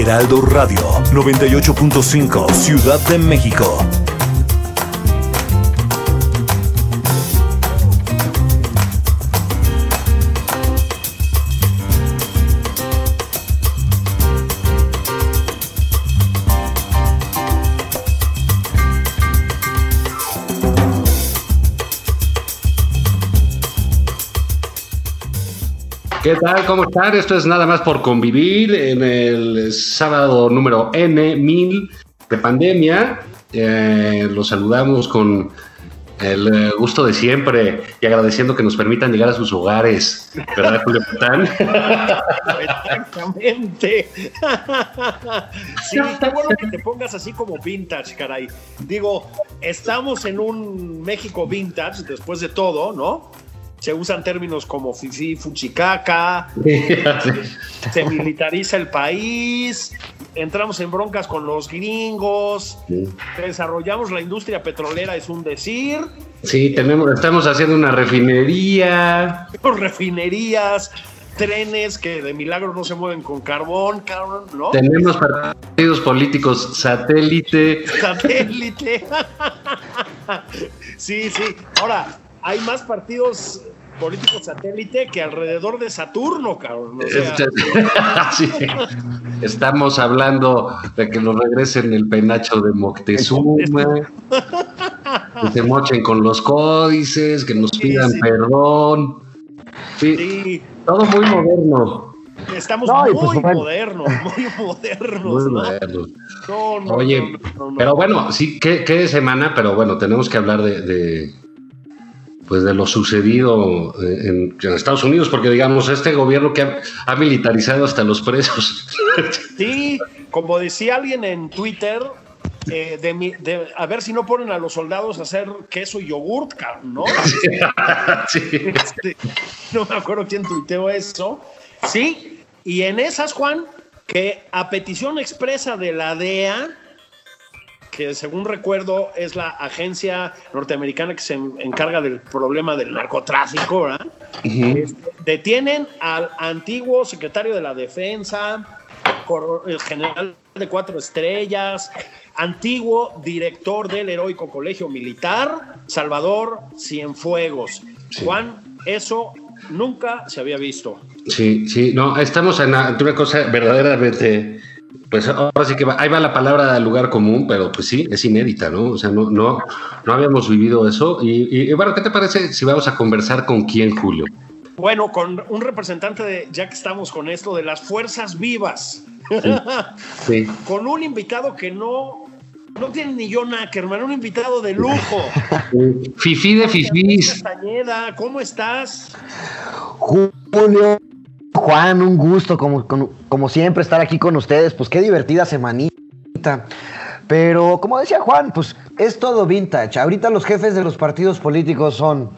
Heraldo Radio 98.5 Ciudad de México. ¿Qué tal? ¿Cómo están? Esto es nada más por convivir en el sábado número N1000 de pandemia. Eh, los saludamos con el eh, gusto de siempre y agradeciendo que nos permitan llegar a sus hogares. ¿Verdad, Julio Patán? Exactamente. Sí, qué bueno que te pongas así como vintage, caray. Digo, estamos en un México vintage después de todo, ¿no? Se usan términos como fifi, fuchicaca, se militariza el país, entramos en broncas con los gringos, desarrollamos la industria petrolera, es un decir. Sí, tenemos, estamos haciendo una refinería. Refinerías, trenes que de milagro no se mueven con carbón, cabrón, ¿no? Tenemos partidos políticos satélite. Satélite. sí, sí. Ahora, hay más partidos políticos satélite que alrededor de Saturno, cabrón. Este, Estamos hablando de que nos regresen el penacho de Moctezuma, que se mochen con los códices, que nos pidan perdón. Sí, todo muy moderno. Estamos muy, pues, modernos, muy modernos, muy modernos. Oye, pero bueno, sí, qué, semana, pero bueno, tenemos que hablar de pues de lo sucedido eh, en, Estados Unidos, porque digamos, este gobierno que ha, militarizado hasta los presos. Sí, como decía alguien en Twitter, eh, de, a ver si no ponen a los soldados a hacer queso y yogurt, ¿no? Sí. Este, no me acuerdo quién tuiteó eso. Sí, y en esas, Juan, que a petición expresa de la DEA, que según recuerdo es la agencia norteamericana que se encarga del problema del narcotráfico, ¿verdad? Este, detienen al antiguo secretario de la defensa, el general de cuatro estrellas, antiguo director del heroico colegio militar, Salvador Cienfuegos. Juan, eso nunca se había visto. Sí, sí, no, estamos en una cosa verdaderamente pues ahora sí que va, ahí va la palabra del lugar común, pero pues sí, es inédita, ¿no? O sea, no, no, no habíamos vivido eso. Y, bueno, ¿qué te parece si vamos a conversar con quién, Julio? Bueno, con un representante de, ya que estamos con esto, de las fuerzas vivas. Sí. con un invitado que no, no tiene ni John Ackerman, un invitado de lujo. Fifi de Fifis. ¿Cómo estás? Julio, Juan, un gusto, como, como, siempre, estar aquí con ustedes. Pues qué divertida semanita. Pero como decía Juan, pues es todo vintage. Ahorita los jefes de los partidos políticos son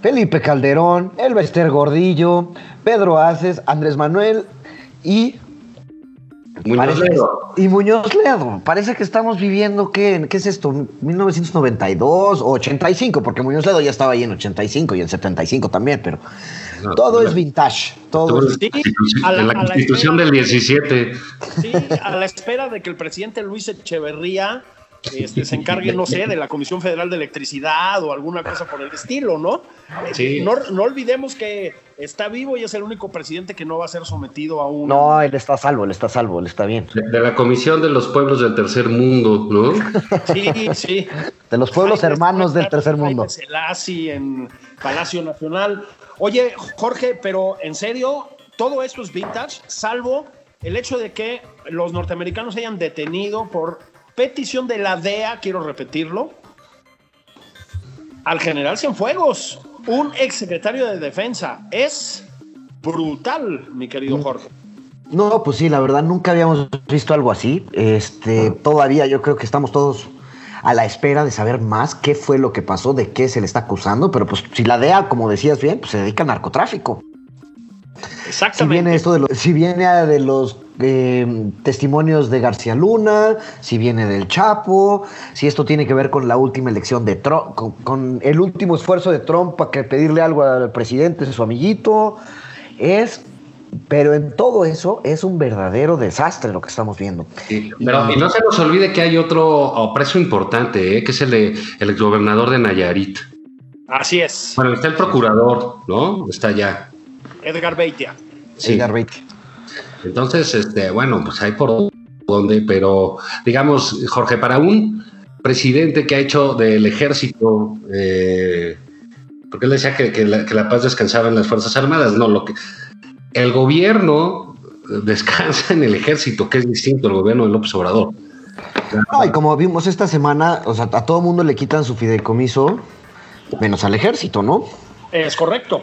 Felipe Calderón, Elbester Gordillo, Pedro Aces, Andrés Manuel y Muñoz Ledo. y Muñoz Ledo. Parece que estamos viviendo, ¿qué, ¿qué es esto? ¿1992 o 85? Porque Muñoz Ledo ya estaba ahí en 85 y en 75 también, pero No, Todo es vintage. Todo todo es- es Sí, constitución- a la- a constitución espera. del 17. Sí, a la espera de que el presidente Luis Echeverría este, se encargue, no sé, de la Comisión Federal de Electricidad o alguna cosa por el estilo, ¿no? Sí. No, no olvidemos que está vivo y es el único presidente que no va a ser sometido a un... No, él está a salvo, él está a salvo, él está bien. De, de la Comisión de los Pueblos del Tercer Mundo, ¿no? Sí, sí. De los pueblos hermanos del tercer mundo. Selassie en Palacio Nacional. Oye, Jorge, pero en serio, todo esto es vintage, salvo el hecho de que los norteamericanos hayan detenido por petición de la DEA, quiero repetirlo, al general Cienfuegos, un exsecretario de defensa. Es brutal, mi querido Mm. Jorge. No, pues sí, la verdad nunca habíamos visto algo así. Este, todavía yo creo que estamos todos a la espera de saber más qué fue lo que pasó, de qué se le está acusando, pero pues si la DEA, como decías bien, pues se dedica al narcotráfico. Si Exactamente. viene esto de los, si viene de los eh, testimonios de García Luna, si viene del Chapo, si esto tiene que ver con la última elección de Trump, con, con el último esfuerzo de Trump para que pedirle algo al presidente, su amiguito, es, pero en todo eso es un verdadero desastre lo que estamos viendo. Sí, pero y no se nos olvide que hay otro oh, preso importante, ¿eh? que es el, de- el exgobernador de Nayarit. Así es. Bueno, está el procurador, ¿no? Está allá. Edgar Beitia. Sí. Edgar Beatty. Entonces, este, bueno, pues hay por donde, pero digamos, Jorge, para un presidente que ha hecho del ejército, eh, porque él decía que, que la, que la paz descansaba en las Fuerzas Armadas, no, lo que el gobierno descansa en el ejército, que es distinto al gobierno de López Obrador. No, y como vimos esta semana, o sea, a todo mundo le quitan su fideicomiso, menos al ejército, ¿no? Es correcto.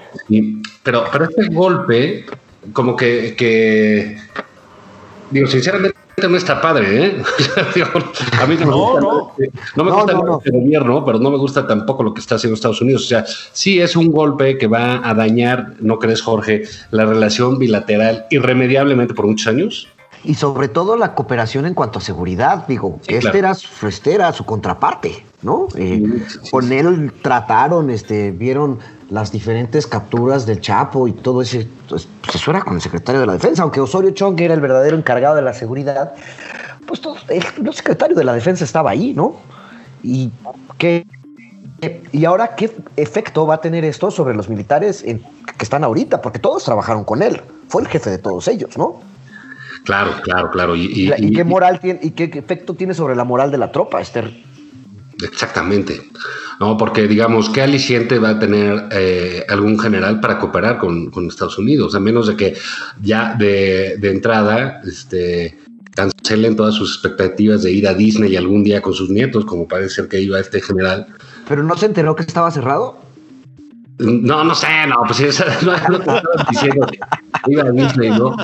Pero, pero este golpe, como que, que, digo, sinceramente no está padre, ¿eh? A mí no me No, gusta, no. no me gusta no, nada no. este gobierno, pero no me gusta tampoco lo que está haciendo Estados Unidos. O sea, sí es un golpe que va a dañar, ¿no crees, Jorge, la relación bilateral irremediablemente por muchos años? Y sobre todo la cooperación en cuanto a seguridad, digo, Sí, este claro. era su, este era su contraparte, ¿no? Eh, Sí, sí, sí, con él trataron, este, vieron las diferentes capturas del Chapo y todo ese, pues, pues, eso era con el secretario de la defensa, aunque Osorio Chong era el verdadero encargado de la seguridad, pues todo- el, el secretario de la defensa estaba ahí, ¿no? Y qué y ahora qué efecto va a tener esto sobre los militares en- que están ahorita, porque todos trabajaron con él, fue el jefe de todos ellos, ¿no? Claro, claro, claro. Y, y- ¿Y, la- y y- qué moral tiene y qué efecto tiene sobre la moral de la tropa, Esther? Exactamente. No, porque digamos, ¿qué aliciente va a tener eh, algún general para cooperar con, Estados Unidos? A menos de que ya de, de entrada este, cancelen todas sus expectativas de ir a Disney algún día con sus nietos, como parece ser que iba este general. ¿Pero no se enteró que estaba cerrado? No, no sé, no, pues eso no, no te estaba diciendo que iba a Disney, ¿no?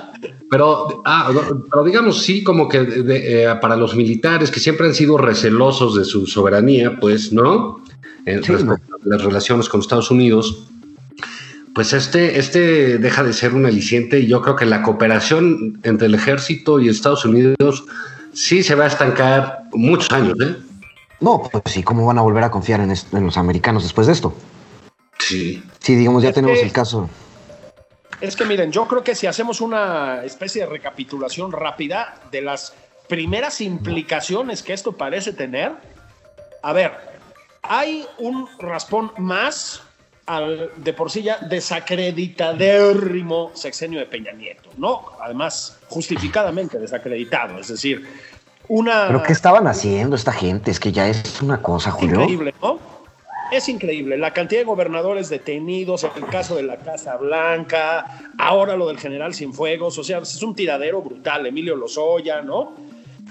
Pero, ah, pero digamos, sí, como que de- de, eh, para los militares que siempre han sido recelosos de su soberanía, pues, ¿no? En Sí, respecto a las relaciones con Estados Unidos, pues este, este deja de ser un aliciente y yo creo que la cooperación entre el ejército y Estados Unidos sí se va a estancar muchos años, ¿eh? No, pues sí, ¿cómo van a volver a confiar en los americanos después de esto? Sí. Sí, digamos, ya Es tenemos que- el caso. Es que miren, yo creo que si hacemos una especie de recapitulación rápida de las primeras implicaciones que esto parece tener, a ver, hay un raspón más al de por sí ya desacreditadérrimo sexenio de Peña Nieto, ¿no? Además, justificadamente desacreditado, es decir, una... ¿Pero qué estaban haciendo esta gente? Es que ya es una cosa, Julio. Increíble, ¿no? Es increíble. La cantidad de gobernadores detenidos, el caso de la Casa Blanca, ahora lo del general Cienfuegos, o sea, es un tiradero brutal, Emilio Lozoya, ¿no?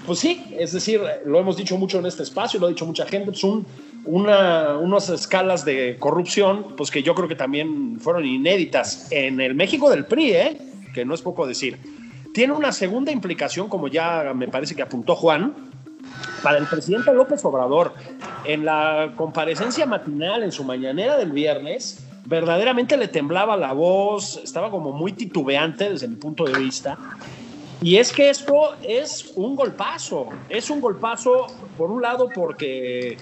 Pues sí, es decir, lo hemos dicho mucho en este espacio, lo ha dicho mucha gente, pues un, una, unas escalas de corrupción, pues que yo creo que también fueron inéditas en el México del PRI, ¿eh? que no es poco decir. Tiene una segunda implicación, como ya me parece que apuntó Juan, para el presidente López Obrador, en la comparecencia matinal, en su mañanera del viernes, verdaderamente le temblaba la voz, estaba como muy titubeante desde mi punto de vista. Y es que esto es un golpazo, es un golpazo, por un lado, porque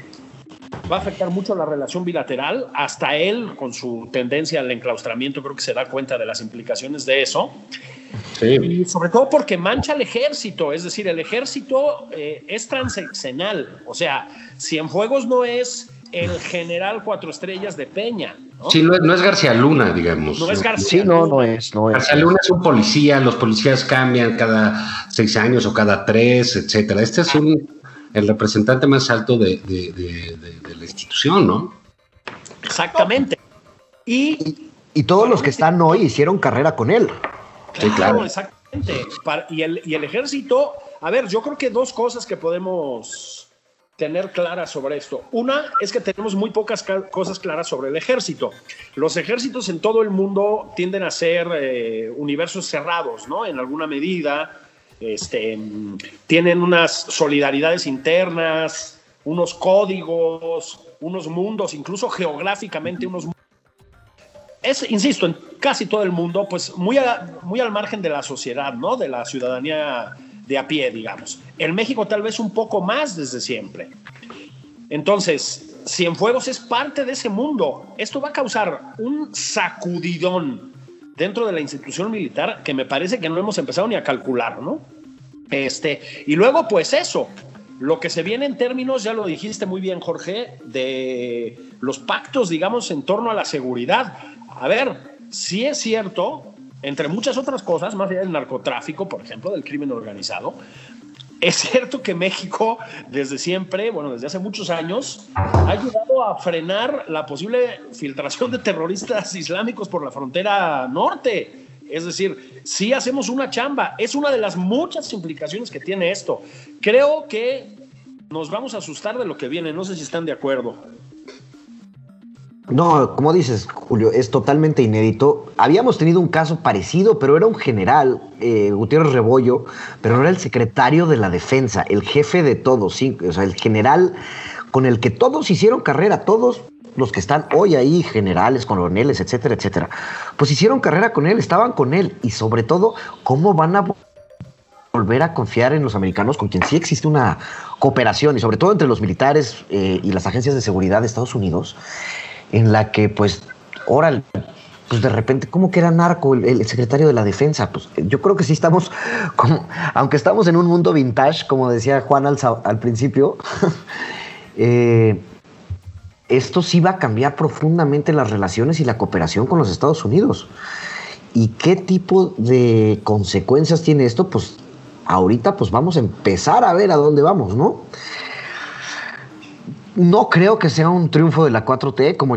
va a afectar mucho la relación bilateral. Hasta él, con su tendencia al enclaustramiento, creo que se da cuenta de las implicaciones de eso. Y sobre todo porque mancha al ejército, es decir, el ejército eh, es transeccional. O sea, Cienfuegos no es el general cuatro estrellas de Peña. ¿no? Sí, no, es García Luna, digamos. No es García Sí, no, no es, no es. García Luna es un policía, los policías cambian cada seis años o cada tres, etcétera. Este es un, el representante más alto de, de- de- de- de la institución, ¿no? Exactamente. Y Y todos los que están hoy hicieron carrera con él. Sí, claro. exactamente. Y, el, y el ejército, a ver, yo creo que dos cosas que podemos tener claras sobre esto. Una es que tenemos muy pocas ca- cosas claras sobre el ejército. Los ejércitos en todo el mundo tienden a ser eh, universos cerrados, ¿no? En alguna medida. Este, tienen unas solidaridades internas, unos códigos, unos mundos, incluso geográficamente unos es, insisto, en casi todo el mundo, pues muy, a- muy al margen de la sociedad, ¿no? De la ciudadanía de a pie, digamos. En México tal vez un poco más desde siempre. Entonces, Cienfuegos es parte de ese mundo. Esto va a causar un sacudidón dentro de la institución militar que me parece que no hemos empezado ni a calcular, ¿no? Este, y luego, pues eso, lo que se viene en términos, ya lo dijiste muy bien, Jorge, de los pactos, digamos, en torno a la seguridad. A ver, sí es cierto, entre muchas otras cosas, más allá del narcotráfico, por ejemplo, del crimen organizado, es cierto que México, desde siempre, bueno, desde hace muchos años, ha ayudado a frenar la posible filtración de terroristas islámicos por la frontera norte. Es decir, sí hacemos una chamba. Es una de las muchas implicaciones que tiene esto. Creo que nos vamos a asustar de lo que viene. No sé si están de acuerdo. No, como dices, Julio, es totalmente inédito. Habíamos tenido un caso parecido, pero era un general, eh, Gutiérrez Rebollo, pero no era el secretario de la defensa, el jefe de todos, sí, o sea, el general con el que todos hicieron carrera, todos los que están hoy ahí, generales, coroneles, etcétera, etcétera, pues hicieron carrera con él, estaban con él, y sobre todo, ¿cómo van a volver a confiar en los americanos con quien sí existe una cooperación, y sobre todo entre los militares eh, y las agencias de seguridad de Estados Unidos? En la que, pues, órale, pues de repente, ¿cómo que era narco el, secretario de la defensa? Pues yo creo que sí estamos, como, aunque estamos en un mundo vintage, como decía Juan al, al principio, eh, esto sí va a cambiar profundamente las relaciones y la cooperación con los Estados Unidos. ¿Y qué tipo de consecuencias tiene esto? Pues ahorita pues vamos a empezar a ver a dónde vamos, ¿no? No creo que sea un triunfo de la 4T, como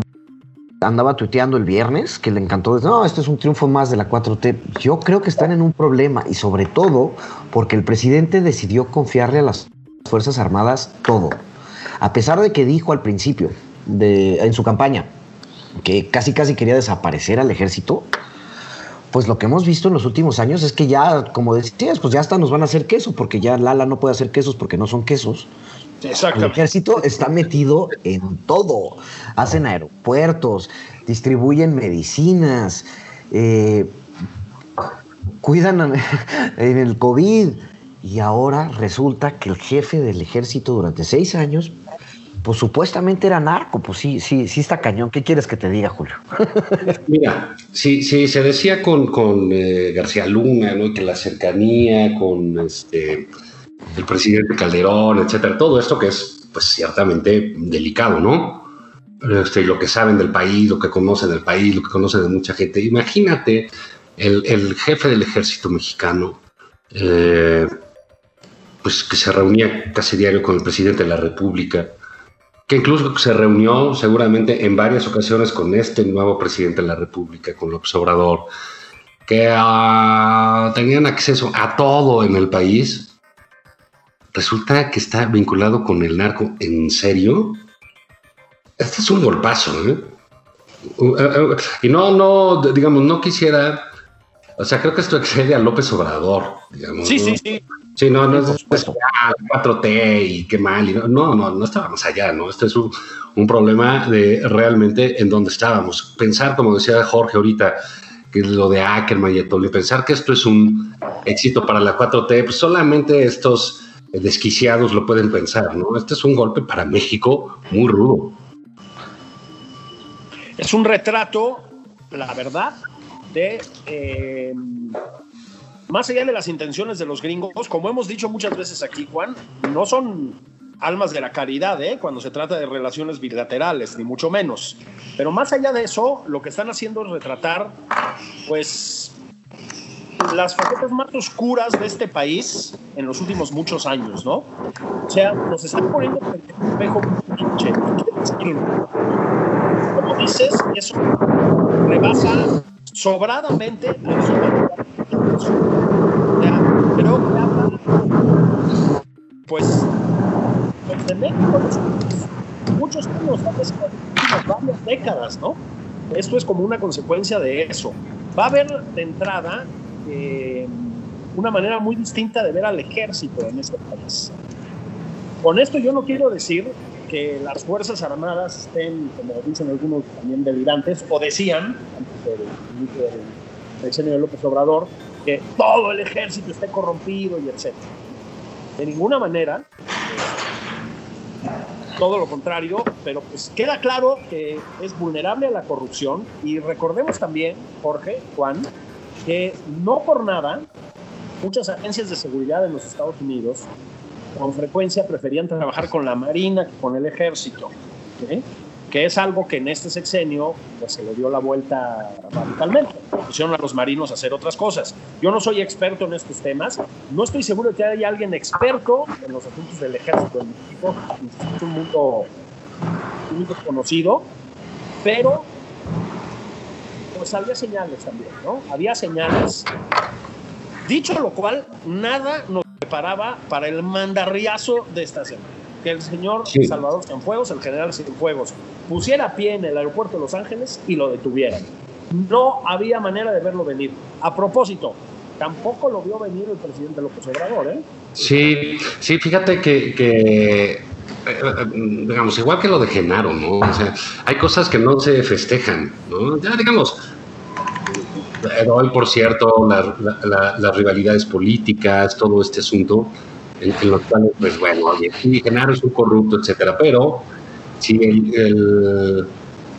andaba tuiteando el viernes, que le encantó. No, este es un triunfo más de la 4T. Yo creo que están en un problema y sobre todo porque el presidente decidió confiarle a las Fuerzas Armadas todo. A pesar de que dijo al principio, de, en su campaña, que casi casi quería desaparecer al ejército, pues lo que hemos visto en los últimos años es que ya, como decías, pues ya hasta nos van a hacer queso, porque ya Lala no puede hacer quesos porque no son quesos. El ejército está metido en todo. Hacen aeropuertos, distribuyen medicinas, eh, cuidan en el COVID. Y ahora resulta que el jefe del ejército durante seis años, pues supuestamente era narco. Pues sí, sí, sí está cañón. ¿Qué quieres que te diga, Julio? Mira, si, si se decía con, con eh, García Luna, ¿no? que la cercanía con este el presidente Calderón, etcétera, todo esto que es pues ciertamente delicado, ¿no? Este, lo que saben del país, lo que conocen del país, lo que conocen de mucha gente. Imagínate el, el jefe del ejército mexicano, eh, pues que se reunía casi diario con el presidente de la República, que incluso se reunió seguramente en varias ocasiones con este nuevo presidente de la República, con López Obrador, que uh, tenían acceso a todo en el país resulta que está vinculado con el narco en serio. Este es un golpazo, ¿eh? Y no, no, digamos, no quisiera. O sea, creo que esto excede a López Obrador, digamos. Sí, sí, sí. Sí, no, no es pues, ah, 4T y qué mal. Y no, no, no, no estábamos allá, ¿no? Este es un, un problema de realmente en donde estábamos. Pensar, como decía Jorge ahorita, que lo de Ackerman y Etolio, pensar que esto es un éxito para la 4T, pues solamente estos desquiciados lo pueden pensar, ¿no? Este es un golpe para México muy rudo. Es un retrato, la verdad, de eh, más allá de las intenciones de los gringos, como hemos dicho muchas veces aquí, Juan, no son almas de la caridad, ¿eh? cuando se trata de relaciones bilaterales, ni mucho menos. Pero más allá de eso, lo que están haciendo es retratar, pues, las facetas más oscuras de este país en los últimos muchos años, ¿no? O sea, nos están poniendo en el espejo pinche. Como dices, eso rebasa sobradamente la solidaridad. Creo que habla, pues, muchos años, tal vez varias décadas, ¿no? Esto es como una consecuencia de eso. Va a haber de entrada eh, una manera muy distinta de ver al ejército en este país. Con esto yo no quiero decir que las Fuerzas Armadas estén, como dicen algunos también delirantes, o decían, antes del inicio del de López Obrador, que todo el ejército esté corrompido y etc. De ninguna manera, todo lo contrario, pero pues queda claro que es vulnerable a la corrupción y recordemos también, Jorge, Juan, que no por nada muchas agencias de seguridad en los Estados Unidos con frecuencia preferían trabajar con la Marina que con el Ejército, que es algo que en este sexenio pues, se le dio la vuelta radicalmente. Pusieron a los marinos a hacer otras cosas. Yo no soy experto en estos temas, no estoy seguro de que haya alguien experto en los asuntos del Ejército en México, es un mundo, un mundo conocido, pero pues había señales también, ¿no? Había señales. Dicho lo cual, nada nos preparaba para el mandarriazo de esta semana. Que el señor Salvador Cienfuegos, el general Cienfuegos, pusiera pie en el aeropuerto de Los Ángeles y lo detuvieran. No había manera de verlo venir. A propósito, tampoco lo vio venir el presidente López Obrador, ¿eh? Sí, sí, fíjate que, que eh, digamos, igual que lo de Genaro, ¿no? O sea, hay cosas que no se festejan, ¿no? Ya, digamos, hoy, por cierto, las rivalidades políticas, todo este asunto, en, los cuales, pues bueno, oye, Genaro es un corrupto, etcétera, pero si el,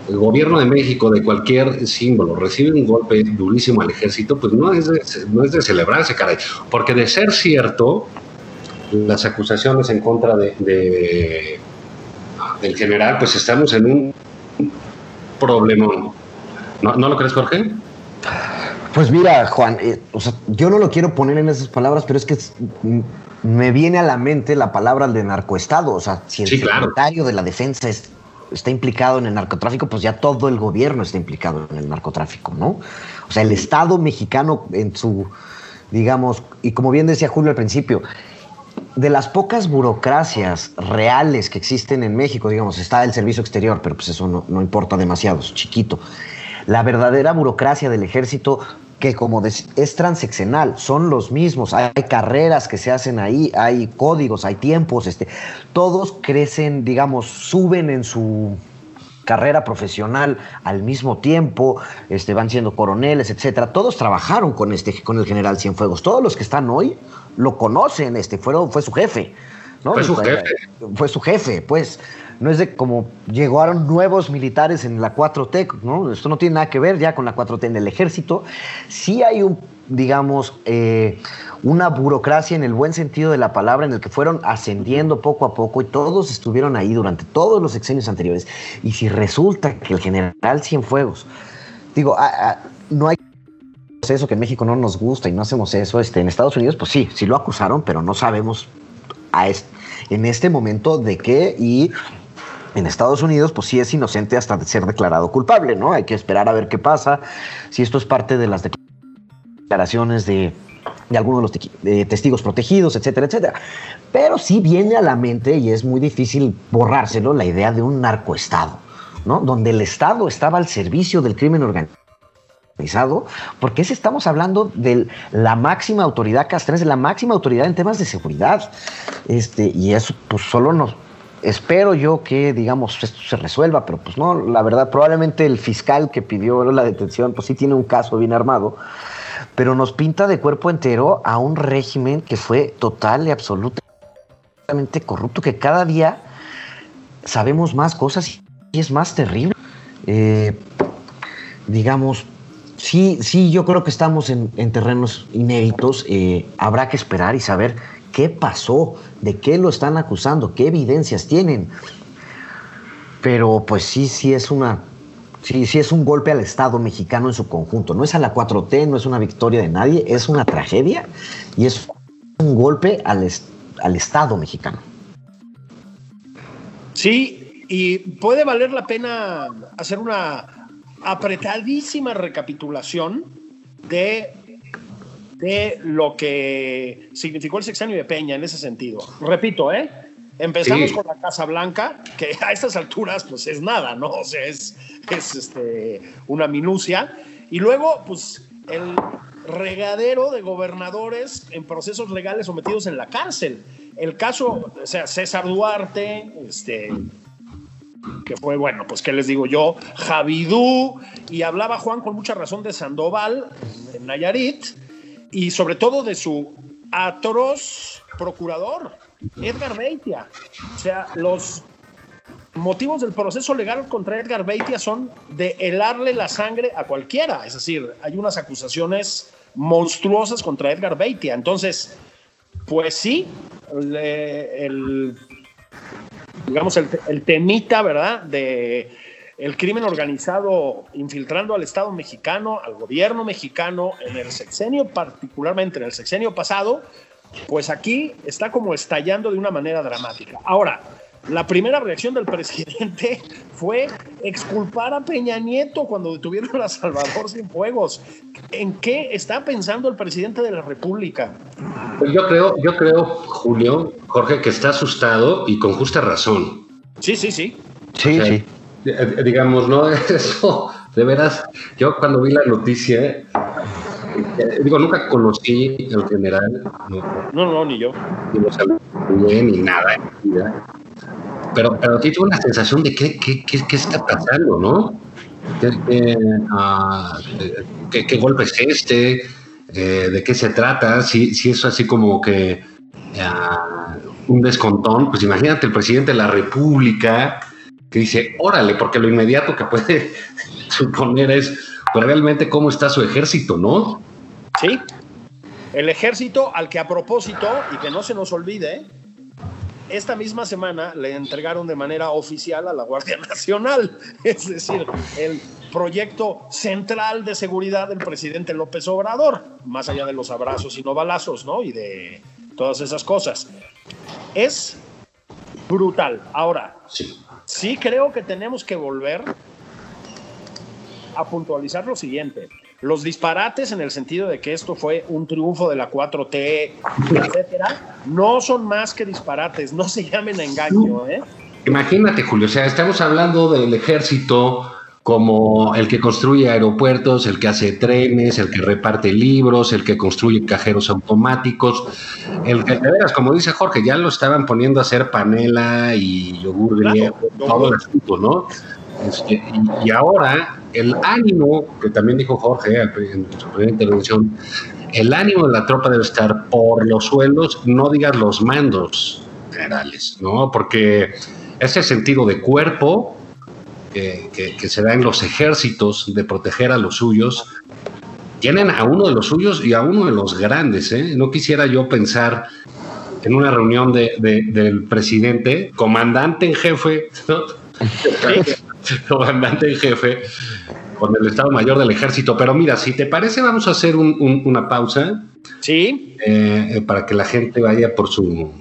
gobierno de México de cualquier símbolo recibe un golpe durísimo al ejército, pues no es de, no es de celebrarse, caray, porque de ser cierto, las acusaciones en contra de, del general, pues estamos en un problemón. ¿No, ¿No lo crees, Jorge? Pues mira, Juan, eh, yo no lo quiero poner en esas palabras, pero es que me viene a la mente la palabra de narcoestado. O sea, si el secretario de la defensa está implicado en el narcotráfico, pues ya todo el gobierno está implicado en el narcotráfico, ¿no? O sea, el Estado mexicano en su, digamos, y como bien decía Julio al principio, de las pocas burocracias reales que existen en México, digamos, está el servicio exterior, pero pues eso no, no importa demasiado, es chiquito. La verdadera burocracia del ejército que como es transeccional, son los mismos, hay carreras que se hacen ahí, hay códigos, hay tiempos, este, todos crecen, digamos, suben en su carrera profesional al mismo tiempo, este, van siendo coroneles, etcétera. Todos trabajaron con este, con el general Cienfuegos. Todos los que están hoy lo conocen, este, fueron, fue su jefe. ¿no? Fue su jefe. Fue su jefe, pues no es de como llegaron nuevos militares en la 4T, ¿no? Esto no tiene nada que ver ya con la 4T en el ejército. Sí hay un, digamos, eh, una burocracia en el buen sentido de la palabra, en el que fueron ascendiendo poco a poco y todos estuvieron ahí durante todos los sexenios anteriores. Y si resulta que el general Cienfuegos, digo, no hay eso que en México no nos gusta y no hacemos eso, este, en Estados Unidos, pues sí, sí lo acusaron, pero no sabemos a en este momento de qué y en Estados Unidos, pues sí es inocente hasta de ser declarado culpable, ¿no? Hay que esperar a ver qué pasa, si esto es parte de las declaraciones de, algunos de los testigos protegidos, etcétera, etcétera. Pero sí viene a la mente, y es muy difícil borrárselo, la idea de un narcoestado, ¿no? Donde el Estado estaba al servicio del crimen organizado, porque es, estamos hablando de la máxima autoridad castrense, de la máxima autoridad en temas de seguridad. Este, y eso pues solo nos, espero yo que, digamos, esto se resuelva, pero pues no, la verdad, probablemente el fiscal que pidió la detención, pues sí tiene un caso bien armado, pero nos pinta de cuerpo entero a un régimen que fue total y absolutamente corrupto, que cada día sabemos más cosas y es más terrible. Eh, digamos, sí, sí, yo creo que estamos en, terrenos inéditos. Eh, habrá que esperar y saber qué pasó, de qué lo están acusando, qué evidencias tienen. Pero pues sí, sí es una. Sí, sí es un golpe al Estado mexicano en su conjunto. No es a la 4T, no es una victoria de nadie, es una tragedia y es un golpe al, al Estado mexicano. Sí, y puede valer la pena hacer una apretadísima recapitulación de, de lo que significó el sexenio de Peña en ese sentido. Repito, ¿eh? Empezamos con la Casa Blanca, que a estas alturas pues es nada, ¿no? O sea, es, es este, una minucia. Y luego, pues, el regadero de gobernadores en procesos legales sometidos en la cárcel. El caso, o sea, César Duarte, este, que fue, bueno, pues qué les digo yo, Javidú, y hablaba Juan con mucha razón de Sandoval, en Nayarit, y sobre todo de su atroz procurador, Edgar Beitia. O sea, los motivos del proceso legal contra Edgar Beitia son de helarle la sangre a cualquiera. Es decir, hay unas acusaciones monstruosas contra Edgar Beitia. Entonces, pues sí, el digamos, el, temita, ¿verdad? De el crimen organizado infiltrando al Estado mexicano, al gobierno mexicano, en el sexenio, particularmente en el sexenio pasado, pues aquí está como estallando de una manera dramática. Ahora, la primera reacción del presidente fue exculpar a Peña Nieto cuando detuvieron a Salvador Cienfuegos. ¿En qué está pensando el presidente de la República? Pues yo creo, yo creo, Julio, Jorge, que está asustado y con justa razón. Sí, sí, sí. Sí, sí. Eh, digamos, ¿no? Eso, de veras, yo cuando vi la noticia, eh, digo, nunca conocí al general. No, no, no ni yo. Ni lo saludé, ni nada. Pero, pero sí tuve una sensación de qué, qué, qué, está pasando, ¿no? Ah, ¿Qué, qué, golpe es este? Eh, ¿De qué se trata? Si, si es así como que ah, un descontón, pues imagínate el presidente de la República que dice, órale, porque lo inmediato que puede suponer es pues realmente cómo está su ejército, ¿no? Sí, el ejército al que a propósito, y que no se nos olvide, esta misma semana le entregaron de manera oficial a la Guardia Nacional, es decir, el proyecto central de seguridad del presidente López Obrador, más allá de los abrazos y no balazos, ¿no? Y de todas esas cosas. Es brutal. Ahora, sí, sí creo que tenemos que volver a puntualizar lo siguiente los disparates en el sentido de que esto fue un triunfo de la 4T, etcétera, no son más que disparates, no se llamen a engaño, ¿eh? Imagínate, Julio, o sea, estamos hablando del ejército como el que construye aeropuertos, el que hace trenes, el que reparte libros, el que construye cajeros automáticos, el que, de veras, como dice Jorge, ya lo estaban poniendo a hacer panela y yogur griego, todo el asunto, ¿no? Este, y, ahora el ánimo, que también dijo Jorge en su primera intervención, el ánimo de la tropa debe estar por los suelos, no digas los mandos generales, ¿no? Porque ese sentido de cuerpo que, se da en los ejércitos de proteger a los suyos, tienen a uno de los suyos y a uno de los grandes, ¿eh? No quisiera yo pensar en una reunión de, del presidente, comandante en jefe, ¿no? comandante en jefe con el Estado Mayor del Ejército. Pero mira, si te parece, vamos a hacer una pausa. Sí. Eh, eh, para que la gente vaya por su.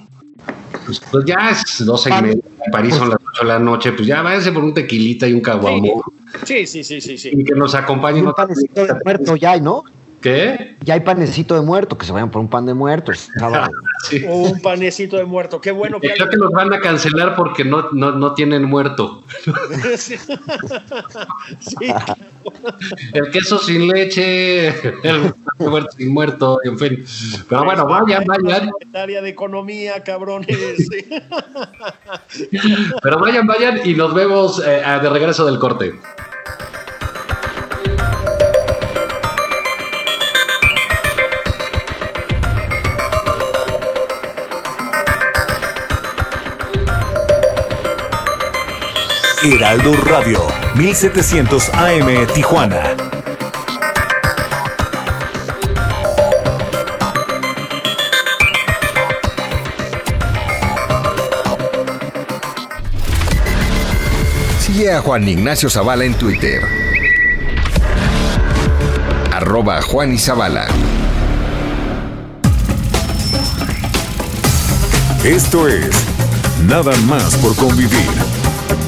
Pues, pues ya es 12 y media. En París son las 8 de la noche. Pues ya váyanse por un tequilita y un caguamo. Sí, sí, sí, sí. sí. Y que nos acompañen. Un panecito de muerto ya, ¿no? ¿Qué? Ya hay panecito de muerto, que se vayan por un pan de muerto. Un panecito de muerto, qué bueno que. Creo que los van a cancelar porque no, no, no tienen muerto. sí. El queso sin leche, el muerto sin muerto, en fin. Pero bueno, vayan, vayan. Secretaria de Economía, cabrones. Pero vayan, vayan y nos vemos eh, de regreso del corte. Heraldo Radio, 1700 AM Tijuana. Sigue a Juan Ignacio Zavala en Twitter. Arroba Juan y Zavala. Esto es Nada más por convivir.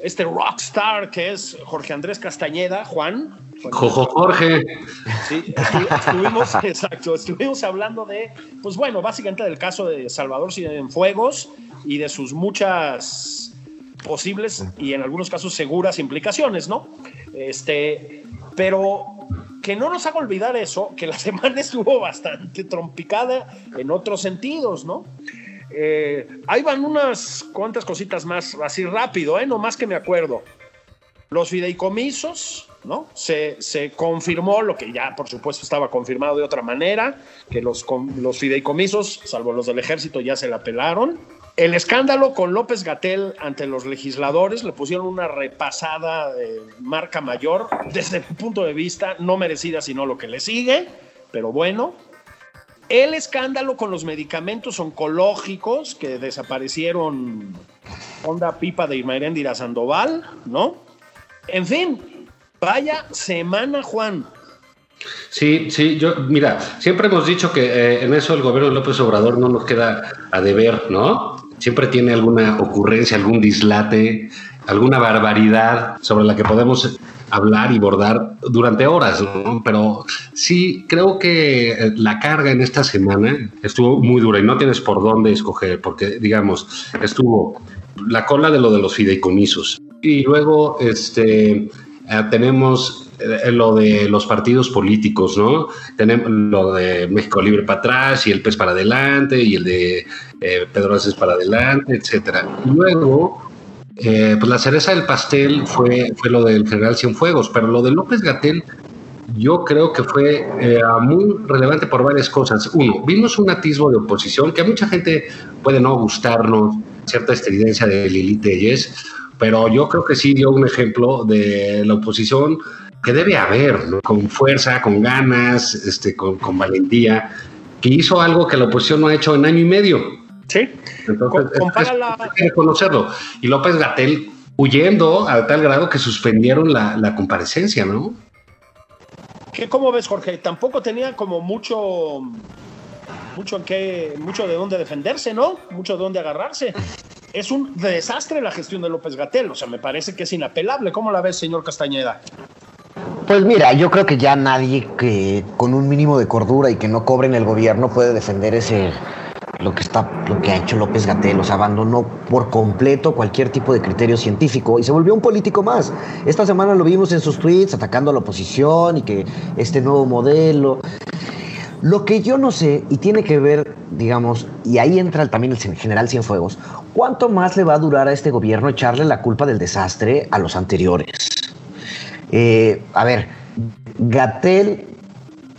este rockstar que es Jorge Andrés Castañeda, Juan. Jojo Jorge. Sí, estu- estuvimos, exacto, estuvimos hablando de, pues bueno, básicamente del caso de Salvador Cienfuegos y de sus muchas posibles y en algunos casos seguras implicaciones, ¿no? Este, pero que no nos haga olvidar eso, que la semana estuvo bastante trompicada en otros sentidos, ¿no? Eh, ahí van unas cuantas cositas más, así rápido, ¿eh? No más que me acuerdo. Los fideicomisos, ¿no? Se, se confirmó lo que ya, por supuesto, estaba confirmado de otra manera, que los, los fideicomisos, salvo los del ejército, ya se la pelaron. El escándalo con López Gatel ante los legisladores le pusieron una repasada de marca mayor, desde mi punto de vista, no merecida, sino lo que le sigue, pero bueno. El escándalo con los medicamentos oncológicos que desaparecieron Onda Pipa de Irma Sandoval, ¿no? En fin, vaya semana, Juan. Sí, sí, yo, mira, siempre hemos dicho que eh, en eso el gobierno de López Obrador no nos queda a deber, ¿no? Siempre tiene alguna ocurrencia, algún dislate, alguna barbaridad sobre la que podemos hablar y bordar durante horas, ¿no? Pero sí, creo que eh, la carga en esta semana estuvo muy dura y no tienes por dónde escoger, porque, digamos, estuvo la cola de lo de los fideicomisos y luego, este, eh, tenemos eh, lo de los partidos políticos, ¿no? Tenemos lo de México Libre para atrás y el PES para adelante y el de eh, Pedro Aces para adelante, etcétera. Luego, eh, pues la cereza del pastel fue, fue lo del general Cienfuegos, pero lo de López Gatel yo creo que fue eh, muy relevante por varias cosas. Uno, vimos un atisbo de oposición que a mucha gente puede no gustarnos, cierta estridencia de Lili Telles, pero yo creo que sí dio un ejemplo de la oposición que debe haber, con fuerza, con ganas, este, con, con valentía, que hizo algo que la oposición no ha hecho en año y medio. Sí. Entonces, hay que reconocerlo. Y López Gatel huyendo a tal grado que suspendieron la, la comparecencia, ¿no? ¿Qué, ¿Cómo ves, Jorge? Tampoco tenía como mucho, mucho en qué, mucho de dónde defenderse, ¿no? Mucho de dónde agarrarse. Es un desastre la gestión de López Gatel, o sea, me parece que es inapelable. ¿Cómo la ves, señor Castañeda? Pues mira, yo creo que ya nadie que con un mínimo de cordura y que no cobre en el gobierno puede defender ese lo que está lo que ha hecho López Gatel, o sea, abandonó por completo cualquier tipo de criterio científico y se volvió un político más. Esta semana lo vimos en sus tweets atacando a la oposición y que este nuevo modelo lo que yo no sé, y tiene que ver, digamos, y ahí entra también el general Cienfuegos, ¿cuánto más le va a durar a este gobierno echarle la culpa del desastre a los anteriores? Eh, a ver, Gatel,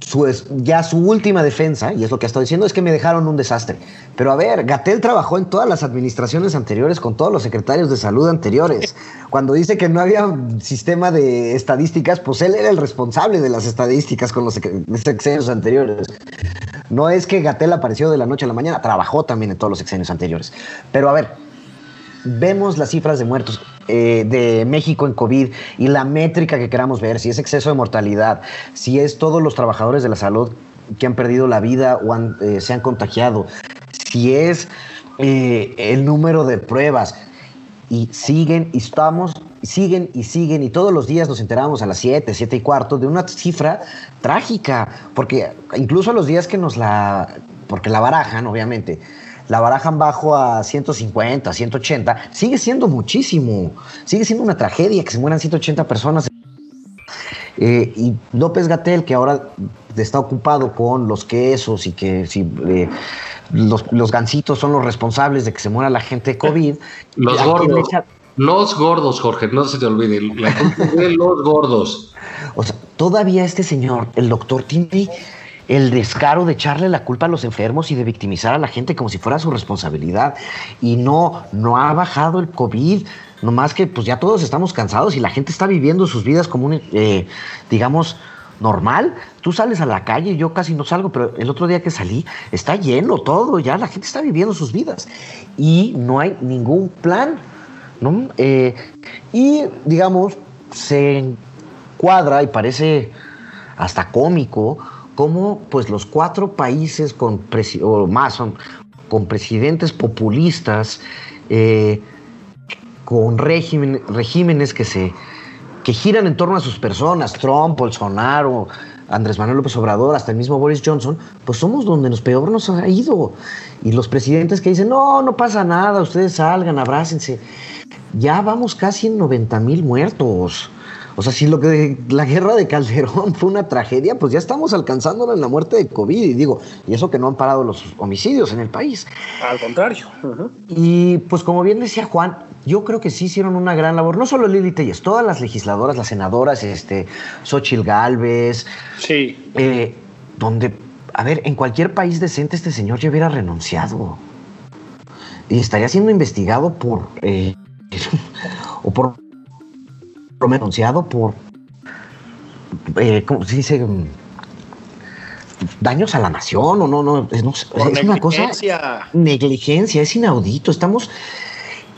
su ya su última defensa, y es lo que ha estado diciendo, es que me dejaron un desastre. Pero a ver, Gatel trabajó en todas las administraciones anteriores con todos los secretarios de salud anteriores. Cuando dice que no había sistema de estadísticas, pues él era el responsable de las estadísticas con los sexenios anteriores. No es que Gatel apareció de la noche a la mañana, trabajó también en todos los sexenios anteriores. Pero a ver, vemos las cifras de muertos eh, de México en COVID y la métrica que queramos ver, si es exceso de mortalidad, si es todos los trabajadores de la salud que han perdido la vida o eh, se han contagiado, si es eh, el número de pruebas y siguen y estamos, siguen y siguen y todos los días nos enteramos a las 7, 7 y cuarto de una cifra trágica, porque incluso los días que nos la, porque la barajan, obviamente, la barajan bajo a 150, 180, sigue siendo muchísimo, sigue siendo una tragedia que se mueran 180 personas Eh, y López Gatel, que ahora está ocupado con los quesos y que si eh, los, los gansitos son los responsables de que se muera la gente de COVID. Los gordos. Los gordos, Jorge, no se te olvide. La de los gordos. O sea, todavía este señor, el doctor, tiene el descaro de echarle la culpa a los enfermos y de victimizar a la gente como si fuera su responsabilidad. Y no, no ha bajado el COVID. Nomás que pues ya todos estamos cansados y la gente está viviendo sus vidas como un, eh, digamos, normal. Tú sales a la calle, yo casi no salgo, pero el otro día que salí está lleno todo, ya la gente está viviendo sus vidas y no hay ningún plan. ¿no? Eh, y digamos, se encuadra y parece hasta cómico cómo pues los cuatro países con o más con presidentes populistas eh, con regímenes que se que giran en torno a sus personas, Trump, Bolsonaro, Andrés Manuel López Obrador, hasta el mismo Boris Johnson, pues somos donde nos peor nos ha ido. Y los presidentes que dicen, no, no pasa nada, ustedes salgan, abrácense. Ya vamos casi en 90 mil muertos. O sea, si lo que la guerra de Calderón fue una tragedia, pues ya estamos alcanzándolo en la muerte de COVID. Y digo, y eso que no han parado los homicidios en el país. Al contrario. Y pues como bien decía Juan, yo creo que sí hicieron una gran labor. No solo Lili Telles, todas las legisladoras, las senadoras, este, Xochil Gálvez. Sí. Eh, donde, a ver, en cualquier país decente este señor ya hubiera renunciado. Y estaría siendo investigado por... Eh, o por pronunciado por, eh, ¿cómo se dice? Daños a la nación o no, no, es, una cosa. Negligencia, es inaudito. Estamos.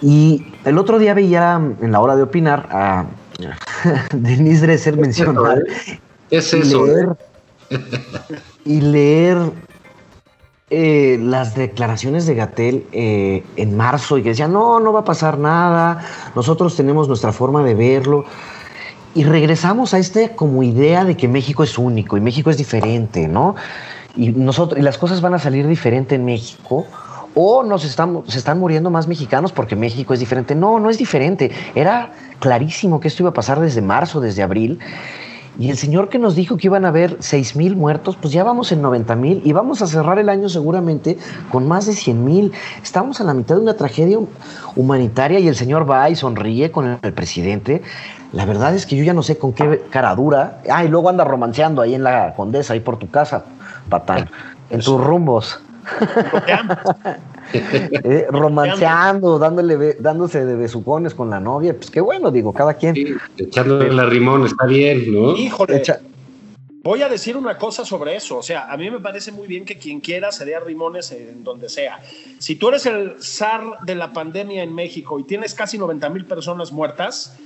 Y el otro día veía en la hora de opinar a Denise Dresser mencionar. Es eso. Leer, y leer eh, las declaraciones de Gatel eh, en marzo y que decía, no, no va a pasar nada, nosotros tenemos nuestra forma de verlo. Y regresamos a esta como idea de que México es único y México es diferente, ¿no? Y, nosotros, las cosas van a salir diferente en México. O nos estamos, se están muriendo más mexicanos porque México es diferente. No, no es diferente. Era clarísimo que esto iba a pasar desde marzo, desde abril. Y el señor que nos dijo que iban a haber 6 mil muertos, pues ya vamos en 90 mil y vamos a cerrar el año seguramente con más de 100 mil. Estamos a la mitad de una tragedia humanitaria y el señor va y sonríe con el, presidente. La verdad es que yo ya no sé con qué cara dura. Ah, y luego anda romanceando ahí en la Condesa, ahí por tu casa, patán, en tus rumbos. Eh, romanceando, dándole, dándose de besucones con la novia, pues qué bueno, digo, cada quien. Sí, echándole la rimón, está bien, ¿no? Híjole. Voy a decir una cosa sobre eso. O sea, a mí me parece muy bien que quien quiera se dé a rimones en donde sea. Si tú eres el zar de la pandemia en México y tienes casi 90 mil personas muertas,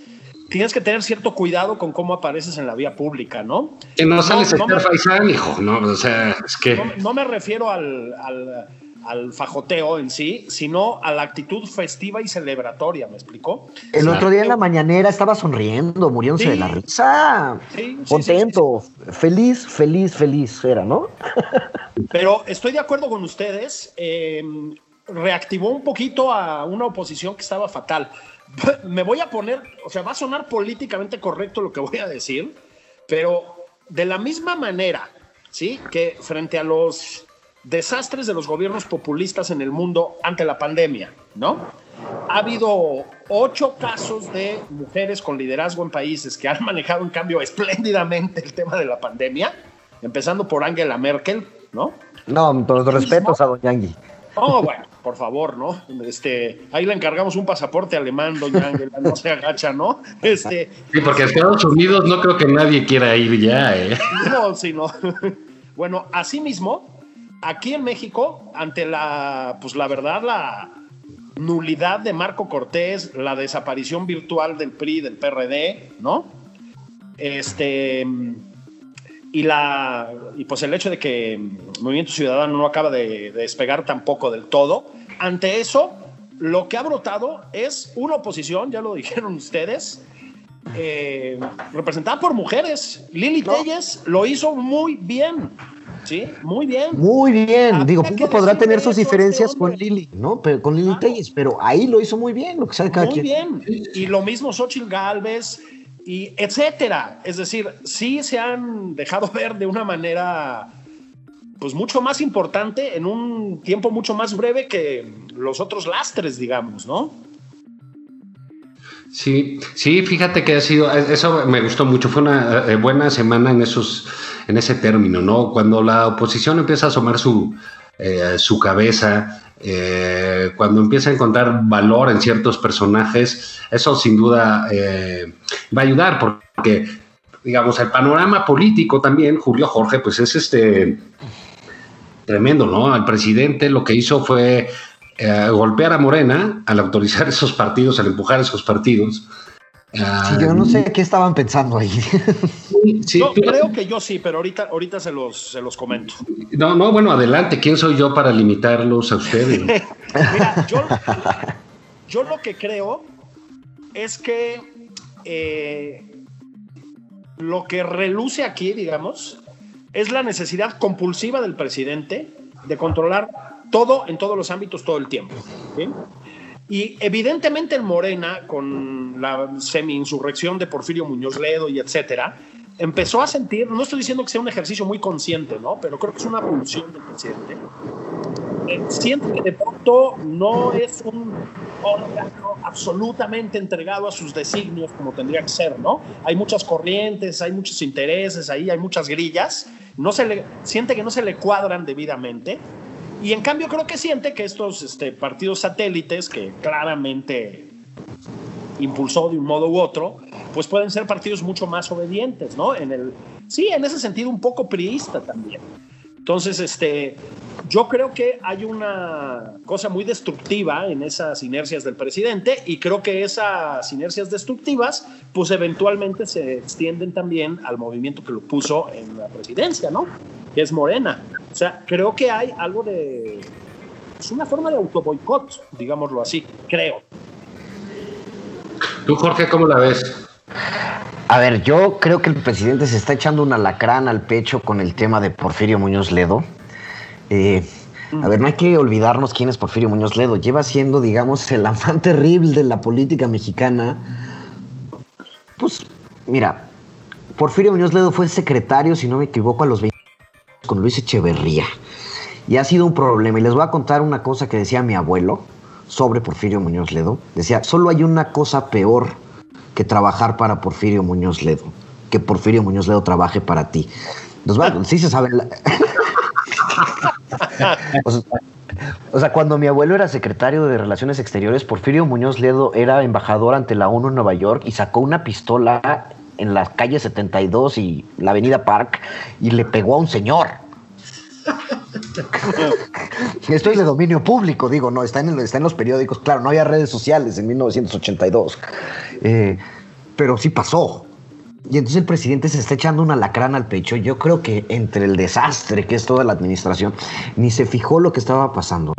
tienes que tener cierto cuidado con cómo apareces en la vía pública, ¿no? Que no sales no, no hijo, ¿no? O sea, es que... No, me refiero al al fajoteo en sí, sino a la actitud festiva y celebratoria, ¿me explicó? El otro día en la mañanera estaba sonriendo, muriéndose de la risa, contento, feliz, feliz, feliz era, ¿no? Pero estoy de acuerdo con ustedes, em, reactivó un poquito a una oposición que estaba fatal. Me voy a poner, o sea, va a sonar políticamente correcto lo que voy a decir, pero de la misma manera, ¿sí? Que frente a los desastres de los gobiernos populistas en el mundo ante la pandemia, ¿no? Ha habido ocho casos de mujeres con liderazgo en países que han manejado en cambio espléndidamente el tema de la pandemia, empezando por Angela Merkel, ¿no? No, todos los respetos a Doña Angui. Oh, bueno, por favor, ¿no? Este, ahí le encargamos un pasaporte alemán, Doña Angela, no se agacha, ¿no? Este, sí, porque a Estados Unidos no creo que nadie quiera ir ya, ¿eh? No, sí, no. Bueno, asimismo, aquí en México, ante la, pues la verdad, la nulidad de Marco Cortés, la desaparición virtual del PRI, del PRD, ¿no? Este, y la, y pues el hecho de que Movimiento Ciudadano no acaba de, despegar tampoco del todo, ante eso, lo que ha brotado es una oposición, ya lo dijeron ustedes, eh, representada por mujeres. Lili Telles lo hizo muy bien. Sí, muy bien. Muy bien. Digo, Digo, podrá tener sus diferencias este con Lili, ¿no? Pero, con Lili Telles, pero ahí lo hizo muy bien, lo que sabe cada Muy bien. Y lo mismo Xochitl Galvez, y etcétera. Es decir, sí se han dejado ver de una manera pues mucho más importante en un tiempo mucho más breve que los otros lastres, digamos, ¿no? Sí, sí, fíjate que ha sido, eso me gustó mucho, fue una eh, buena semana en esos, en ese término, ¿no? Cuando la oposición empieza a asomar su, eh, su cabeza, eh, cuando empieza a encontrar valor en ciertos personajes, eso sin duda va a ayudar, porque, digamos, el panorama político también, Julio Jorge, pues es este tremendo, ¿no? El presidente lo que hizo fue eh, golpear a Morena al autorizar esos partidos, al empujar esos partidos. Sí, yo no sé qué estaban pensando ahí. yo creo que yo sí, pero ahorita, ahorita se, los, se los comento. No, no, bueno, adelante. ¿Quién soy yo para limitarlos a ustedes? Mira, yo, lo que creo es que eh, lo que reluce aquí, digamos, es la necesidad compulsiva del presidente de controlar todo en todos los ámbitos todo el tiempo. Y evidentemente en Morena, con la semi-insurrección de Porfirio Muñoz Ledo y etcétera, empezó a sentir, no estoy diciendo que sea un ejercicio muy consciente, ¿no? Pero creo que es una pulsión del presidente. Eh, siente que de pronto no es un órgano absolutamente entregado a sus designios como tendría que ser, ¿no? Hay muchas corrientes, hay muchos intereses ahí, hay muchas grillas. No se le, siente que no se le cuadran debidamente. Y en cambio creo que siente que estos este, partidos satélites, que claramente impulsó de un modo u otro, pues pueden ser partidos mucho más obedientes, ¿no? En el, sí, en ese sentido un poco priista también. Entonces, este, yo creo que hay una cosa muy destructiva en esas inercias del presidente y creo que esas inercias destructivas, pues eventualmente se extienden también al movimiento que lo puso en la presidencia, ¿no? Que es Morena. O sea, creo que hay algo de... Es una forma de autoboicot, digámoslo así, creo. ¿Tú, Jorge, cómo la ves? A ver, yo creo que el presidente se está echando una lacrán al pecho con el tema de Porfirio Muñoz Ledo. Eh, a ver, no hay que olvidarnos quién es Porfirio Muñoz Ledo. Lleva siendo, digamos, el afán terrible de la política mexicana. Pues, mira, Porfirio Muñoz Ledo fue secretario, si no me equivoco, a los 20 con Luis Echeverría. Y ha sido un problema. Y les voy a contar una cosa que decía mi abuelo sobre Porfirio Muñoz Ledo. Decía, solo hay una cosa peor que trabajar para Porfirio Muñoz Ledo. Que Porfirio Muñoz Ledo trabaje para ti. sí se sabe. o, sea, cuando mi abuelo era secretario de Relaciones Exteriores, Porfirio Muñoz Ledo era embajador ante la ONU en Nueva York y sacó una pistola en la calle 72 y la avenida Park y le pegó a un señor. Esto es de dominio público, digo, no, está en, está en los periódicos. Claro, no había redes sociales en 1982, eh, pero sí pasó. Y entonces el presidente se está echando una lacrana al pecho. Yo creo que entre el desastre que es toda la administración, ni se fijó lo que estaba pasando.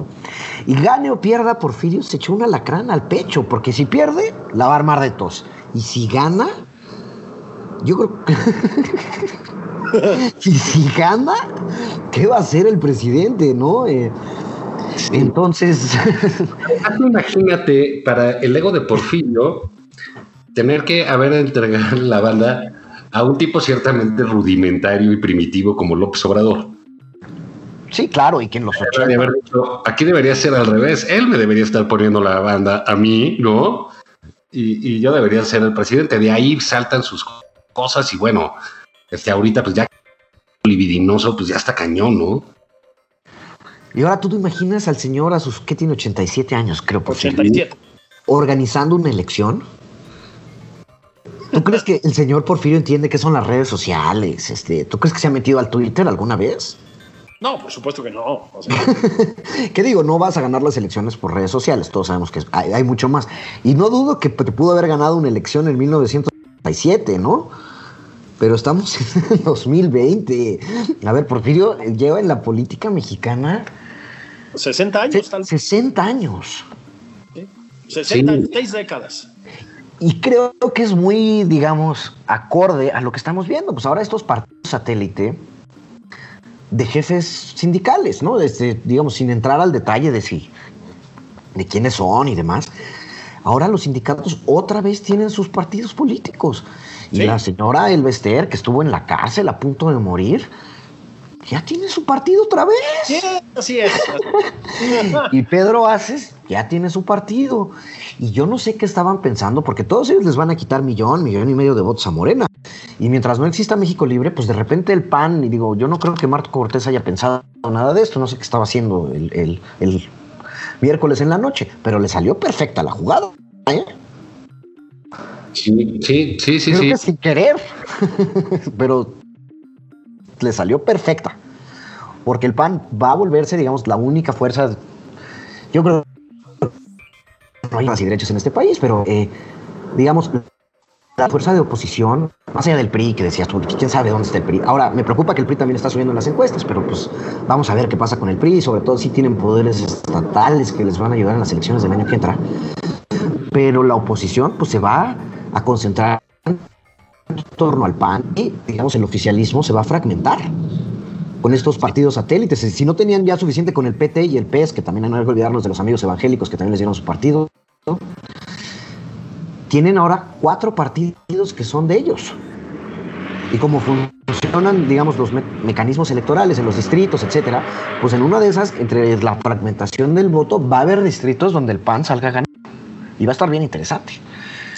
Y gane o pierda, Porfirio se echó una lacrana al pecho, porque si pierde, la va a armar de tos. Y si gana, yo creo que... y si gana, ¿qué va a hacer el presidente, no? Eh, entonces. Imagínate, para el ego de Porfirio, tener que haber entregado la banda a un tipo ciertamente rudimentario y primitivo como López Obrador. Sí, claro, y quien los aquí debería ser al revés. Él me debería estar poniendo la banda a mí, ¿no? Y, y yo debería ser el presidente. De ahí saltan sus cosas y bueno, este, ahorita pues ya libidinoso, pues ya está cañón, ¿no? Y ahora tú te imaginas al señor a sus, ¿qué tiene? 87 años, creo. 87. Organizando una elección. ¿Tú crees que el señor Porfirio entiende qué son las redes sociales? Este, ¿Tú crees que se ha metido al Twitter alguna vez? No, por supuesto que no. ¿Qué digo? No vas a ganar las elecciones por redes sociales. Todos sabemos que hay, hay mucho más. Y no dudo que te pudo haber ganado una elección en 1997, ¿no? Pero estamos en 2020. A ver, Porfirio lleva en la política mexicana 60 años, tal 60 años. ¿Sí? 60, seis décadas. Y creo que es muy, digamos, acorde a lo que estamos viendo. Pues ahora estos partidos satélite de jefes sindicales, ¿no? Desde, digamos, sin entrar al detalle de si, de quiénes son y demás. Ahora los sindicatos otra vez tienen sus partidos políticos. Y la señora Elvester, que estuvo en la cárcel a punto de morir, ya tiene su partido otra vez. Sí, así es. y Pedro Aces ya tiene su partido. Y yo no sé qué estaban pensando, porque todos ellos les van a quitar millón, millón y medio de votos a Morena. Y mientras no exista México Libre, pues de repente el PAN, y digo, yo no creo que Marco Cortés haya pensado nada de esto, no sé qué estaba haciendo el, miércoles en la noche, pero le salió perfecta la jugada. ¿eh? Sí, sí, sí, sí. Creo que sin querer, pero le salió perfecta. Porque el PAN va a volverse, digamos, la única fuerza. Yo creo que no hay más y derechos en este país, pero eh, digamos, la fuerza de oposición, más allá del PRI, que decías tú, quién sabe dónde está el PRI. Ahora, me preocupa que el PRI también está subiendo en las encuestas, pero pues vamos a ver qué pasa con el PRI, sobre todo si tienen poderes estatales que les van a ayudar en las elecciones del año que entra. Pero la oposición, pues se va a concentrar en torno al PAN y, digamos, el oficialismo se va a fragmentar con estos partidos satélites. Si no tenían ya suficiente con el PT y el PES, que también no hay que olvidarnos de los amigos evangélicos que también les dieron su partido, tienen ahora cuatro partidos que son de ellos. Y como funcionan, digamos, los mecanismos electorales en los distritos, etcétera, pues en una de esas, entre la fragmentación del voto, va a haber distritos donde el PAN salga ganando. Y va a estar bien interesante.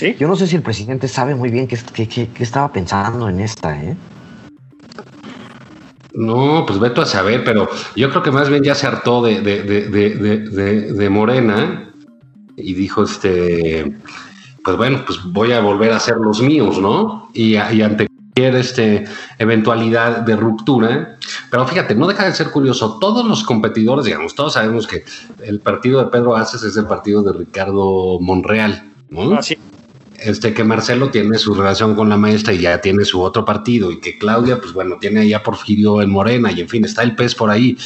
Yo no sé si el presidente sabe muy bien qué, estaba pensando en esta, ¿eh? No, pues veto a saber, pero yo creo que más bien ya se hartó de, de, Morena y dijo, este, pues bueno, pues voy a volver a hacer los míos, ¿no? Y, ante cualquier este, eventualidad de ruptura, pero fíjate, no deja de ser curioso, todos los competidores, digamos, todos sabemos que el partido de Pedro Aces es el partido de Ricardo Monreal, ¿no? Así este, que Marcelo tiene su relación con la maestra y ya tiene su otro partido, y que Claudia, pues bueno, tiene ahí a Porfirio en Morena, y en fin, está el pez por ahí.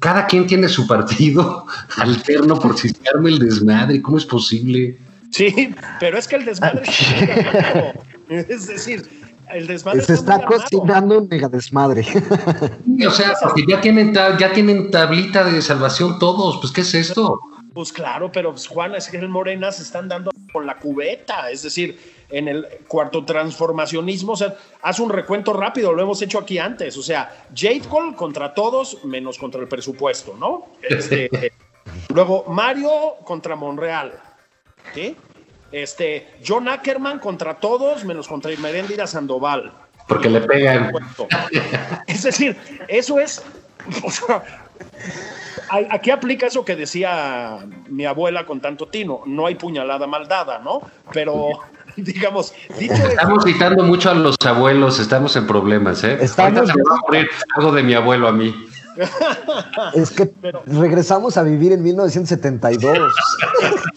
Cada quien tiene su partido alterno por si se arma el desmadre. ¿Cómo es posible? Sí, pero es que el desmadre es decir, el desmadre se está cocinando un mega desmadre. o sea, porque ya tienen, ya tienen tablita de salvación todos, pues ¿qué es esto? Pues claro, pero pues, Juan, es que el Morena se están dando con la cubeta, es decir, en el cuarto transformacionismo, o sea, haz un recuento rápido, lo hemos hecho aquí antes, o sea, Jade Cole contra todos, menos contra el presupuesto, ¿no? Este, luego, Mario contra Monreal, ¿sí? Este, John Ackerman contra todos, menos contra Meréndira Sandoval. Porque le pegan. Es decir, eso es, o sea, aquí aplica eso que decía mi abuela con tanto tino, no hay puñalada maldada, ¿no? Pero digamos, estamos citando mucho a los abuelos, estamos en problemas, ¿eh? Estamos se va a morir algo de mi abuelo a mí. es que regresamos a vivir en 1972.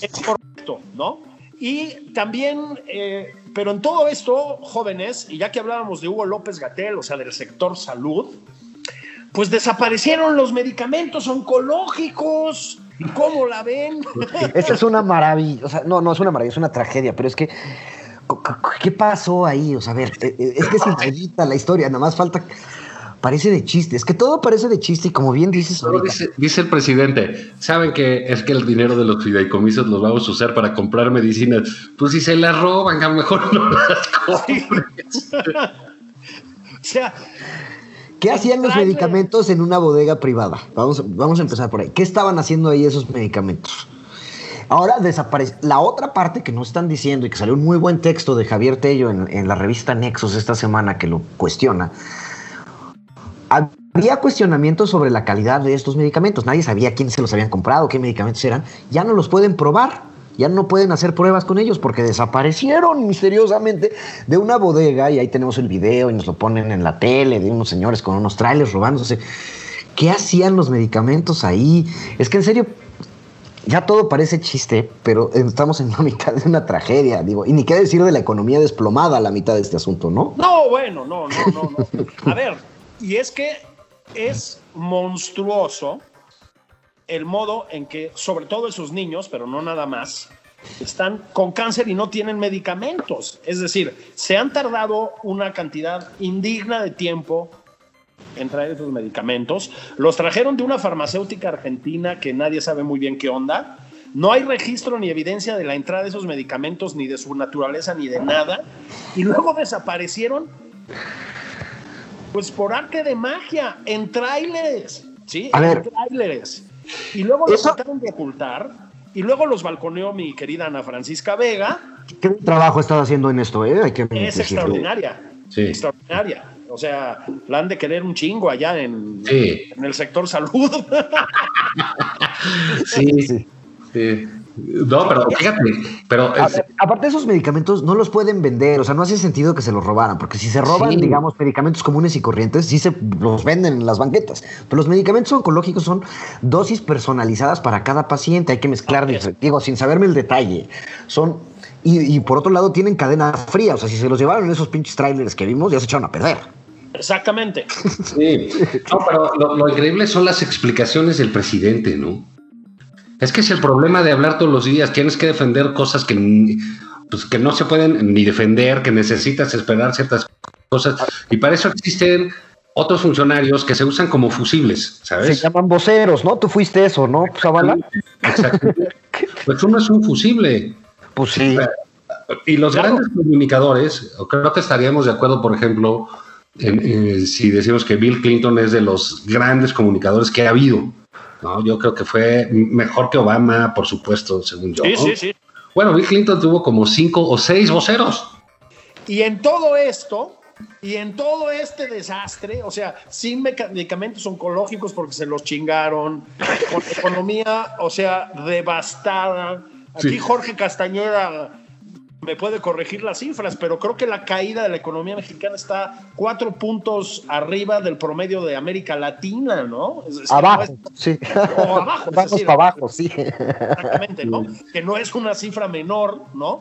Es correcto, ¿no? Y también, eh, pero en todo esto, jóvenes, y ya que hablábamos de Hugo López Gatel, o sea, del sector salud, pues desaparecieron los medicamentos oncológicos. ¿Cómo la ven? Esta es una maravilla, o sea, no, no es una maravilla, es una tragedia, pero es que, ¿qué pasó ahí? O sea, a ver, eh, eh, es que es la historia, nada más falta, parece de chiste, es que todo parece de chiste y como bien dices Dice, el presidente, ¿saben que es que el dinero de los fideicomisos los vamos a usar para comprar medicinas? Pues si se las roban, a lo mejor no las compres. o sea, ¿Qué hacían los medicamentos en una bodega privada? Vamos, vamos a empezar por ahí. ¿Qué estaban haciendo ahí esos medicamentos? Ahora desaparece. La otra parte que no están diciendo y que salió un muy buen texto de Javier Tello en, la revista Nexos esta semana que lo cuestiona. Había cuestionamientos sobre la calidad de estos medicamentos. Nadie sabía quién se los habían comprado, qué medicamentos eran. Ya no los pueden probar ya no pueden hacer pruebas con ellos porque desaparecieron misteriosamente de una bodega y ahí tenemos el video y nos lo ponen en la tele de unos señores con unos trailers robándose. ¿Qué hacían los medicamentos ahí? Es que en serio, ya todo parece chiste, pero estamos en la mitad de una tragedia, digo, y ni qué decir de la economía desplomada a la mitad de este asunto, ¿no? No, bueno, no, no, no, no. A ver, y es que es monstruoso el modo en que, sobre todo esos niños, pero no nada más, están con cáncer y no tienen medicamentos. Es decir, se han tardado una cantidad indigna de tiempo en traer esos medicamentos. Los trajeron de una farmacéutica argentina que nadie sabe muy bien qué onda. No hay registro ni evidencia de la entrada de esos medicamentos, ni de su naturaleza, ni de nada. Y luego desaparecieron, pues por arte de magia, en tráileres. ¿Sí? A en ver. tráileres. Y luego los Eso- trataron de ocultar. Y luego los balconeó mi querida Ana Francisca Vega. Qué buen trabajo ha estado haciendo en esto, ¿eh? Hay que Es decirlo. extraordinaria. Sí. Extraordinaria. O sea, la han de querer un chingo allá en, Sí. en el sector salud. Sí, Sí. sí. No, pero fíjate, pero es- ver, aparte esos medicamentos no los pueden vender, o sea, no hace sentido que se los robaran, porque si se roban, Sí. digamos, medicamentos comunes y corrientes, sí se los venden en las banquetas. Pero los medicamentos oncológicos son dosis personalizadas para cada paciente, hay que mezclar, es. digo, sin saberme el detalle. Son y, y por otro lado tienen cadena fría, o sea, si se los llevaron en esos pinches trailers que vimos, ya se echaron a perder. Exactamente. Sí, no, pero lo, lo increíble son las explicaciones del presidente, ¿no? Es que es el problema de hablar todos los días. Tienes que defender cosas que, pues, que no se pueden ni defender, que necesitas esperar ciertas cosas. Y para eso existen otros funcionarios que se usan como fusibles, Se ¿sabes? llaman voceros, ¿no? Tú fuiste eso, ¿no, Zavala? Exacto. Pues uno es un fusible. Pues sí. Y los grandes comunicadores, creo que estaríamos de acuerdo, por ejemplo, en, si decimos que Bill Clinton es de los grandes comunicadores que ha habido. ¿No? Yo creo que fue mejor que Obama, por supuesto, según yo. Sí, ¿no? sí, sí. Bueno, Bill Clinton tuvo como cinco o seis voceros. Y en todo esto, y en todo este desastre, o sea, sin medicamentos oncológicos porque se los chingaron, con economía, o sea, devastada. Aquí Sí. Jorge Castañeda me puede corregir las cifras, pero creo que la caída de la economía mexicana está cuatro puntos arriba del promedio de América Latina, ¿no? Es- Abajo, es- sí. O abajo, es Vamos decir, para abajo, sí. Exactamente, ¿no? Que no es una cifra menor, ¿no?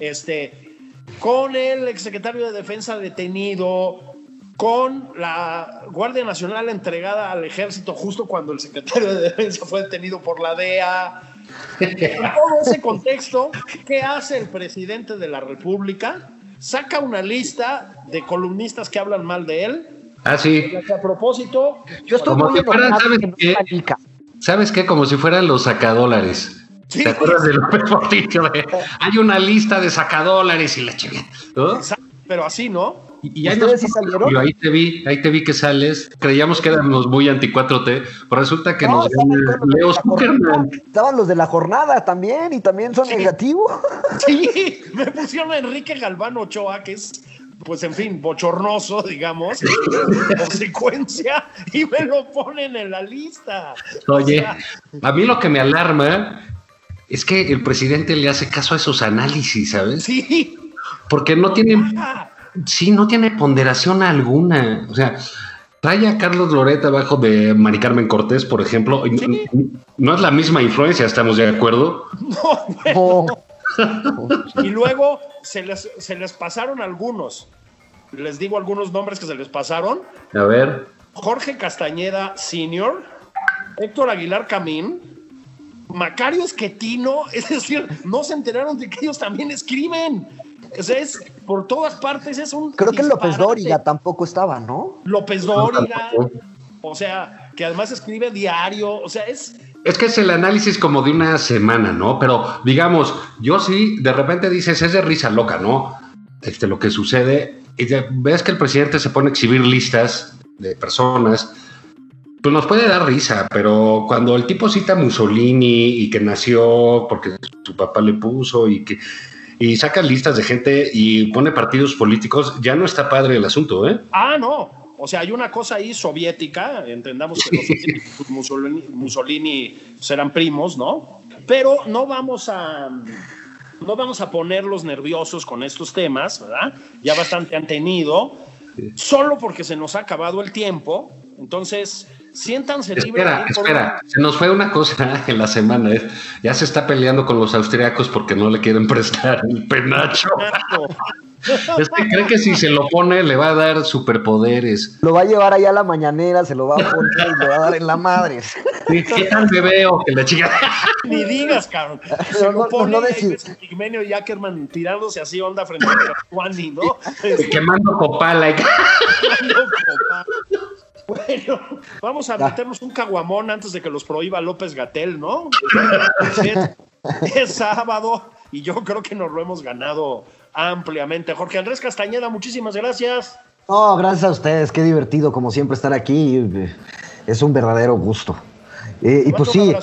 Este, con el exsecretario de Defensa detenido, con la Guardia Nacional entregada al ejército justo cuando el secretario de Defensa fue detenido por la DEA. En todo ese contexto, ¿qué hace el presidente de la República? Saca una lista de columnistas que hablan mal de él. Ah, sí. a propósito, Yo estoy Como muy que fueran, ¿sabes que qué? ¿Sabes qué? Como si fueran los sacadólares. Sí. ¿Te acuerdas de López Portillo? Hay una lista de sacadólares y la chingada. ¿no? pero así, ¿no? Y, y ahí ¿Ustedes nos- sí salieron? Yo ahí te vi, ahí te vi que sales. Creíamos que éramos muy anti 4T, pero resulta que No, nos Leo la jornada. Zuckerman. Estaban los de la jornada también y también son negativos. Sí, me pusieron a Enrique Galván Ochoa, que es, pues en fin, bochornoso, digamos, consecuencia, y me lo ponen en la lista. O Oye, sea, a mí lo que me alarma es que el presidente le hace caso a esos análisis, ¿sabes? sí, Porque no tiene, ah, sí, no tiene ponderación alguna. O sea, trae a Carlos Loreta abajo de Mari Carmen Cortés, por ejemplo. Sí. No es la misma influencia, estamos de acuerdo. no, bueno. No. Y luego se les, se les pasaron algunos. Les digo algunos nombres que se les pasaron. A ver. Jorge Castañeda Senior, Héctor Aguilar Camín, Macario Esquetino, es decir, no se enteraron de que ellos también escriben. O sea, es por todas partes, es un. Creo que López. Dóriga tampoco estaba, ¿no? López Dóriga, o sea, que además escribe diario, o sea, es. Es que es el análisis como de una semana, ¿no? Pero digamos, yo sí, de repente dices, es de risa loca, ¿no? Este, lo que sucede, y de- ves que el presidente se pone a exhibir listas de personas, pues nos puede dar risa, pero cuando el tipo cita a Mussolini y que nació porque su papá le puso y que y saca listas de gente y pone partidos políticos, ya no está padre el asunto, ¿eh? Ah, no. O sea, hay una cosa ahí soviética, entendamos que los Mussolini, Mussolini serán primos, ¿no? Pero no vamos a no vamos a ponerlos nerviosos con estos temas, ¿verdad? Ya bastante han tenido, solo porque se nos ha acabado el tiempo. Entonces, siéntanse libres. Espera, espera, se nos fue una cosa en la semana. ¿eh? Ya se está peleando con los austriacos porque no le quieren prestar el penacho. Es que cree que si se lo pone le va a dar superpoderes. Lo va a llevar allá a la mañanera, se lo va a poner y le va a dar en la madre. ¿Qué tal me veo? Que la chica. Ni digas, cabrón. Se No, lo pone no decir. Pigmenio y Ackerman tirándose así onda frente a Juani, ¿no? Quemando copala. y- Bueno, vamos a meternos un caguamón antes de que los prohíba López Gatel, ¿no? es sábado y yo creo que nos lo hemos ganado ampliamente. Jorge Andrés Castañeda, muchísimas gracias. No, gracias a ustedes, qué divertido como siempre estar aquí. Es un verdadero gusto. Eh, y pues sí,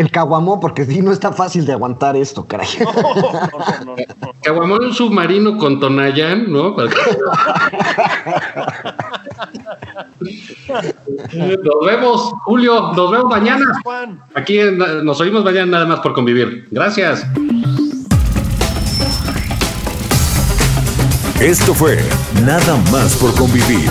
el caguamón, porque sí, no está fácil de aguantar esto, caray. No, no, no, Caguamón un submarino con Tonayán, ¿no? nos vemos, Julio, nos vemos mañana. Aquí nos oímos mañana nada más por convivir. Gracias. Esto fue Nada más por convivir.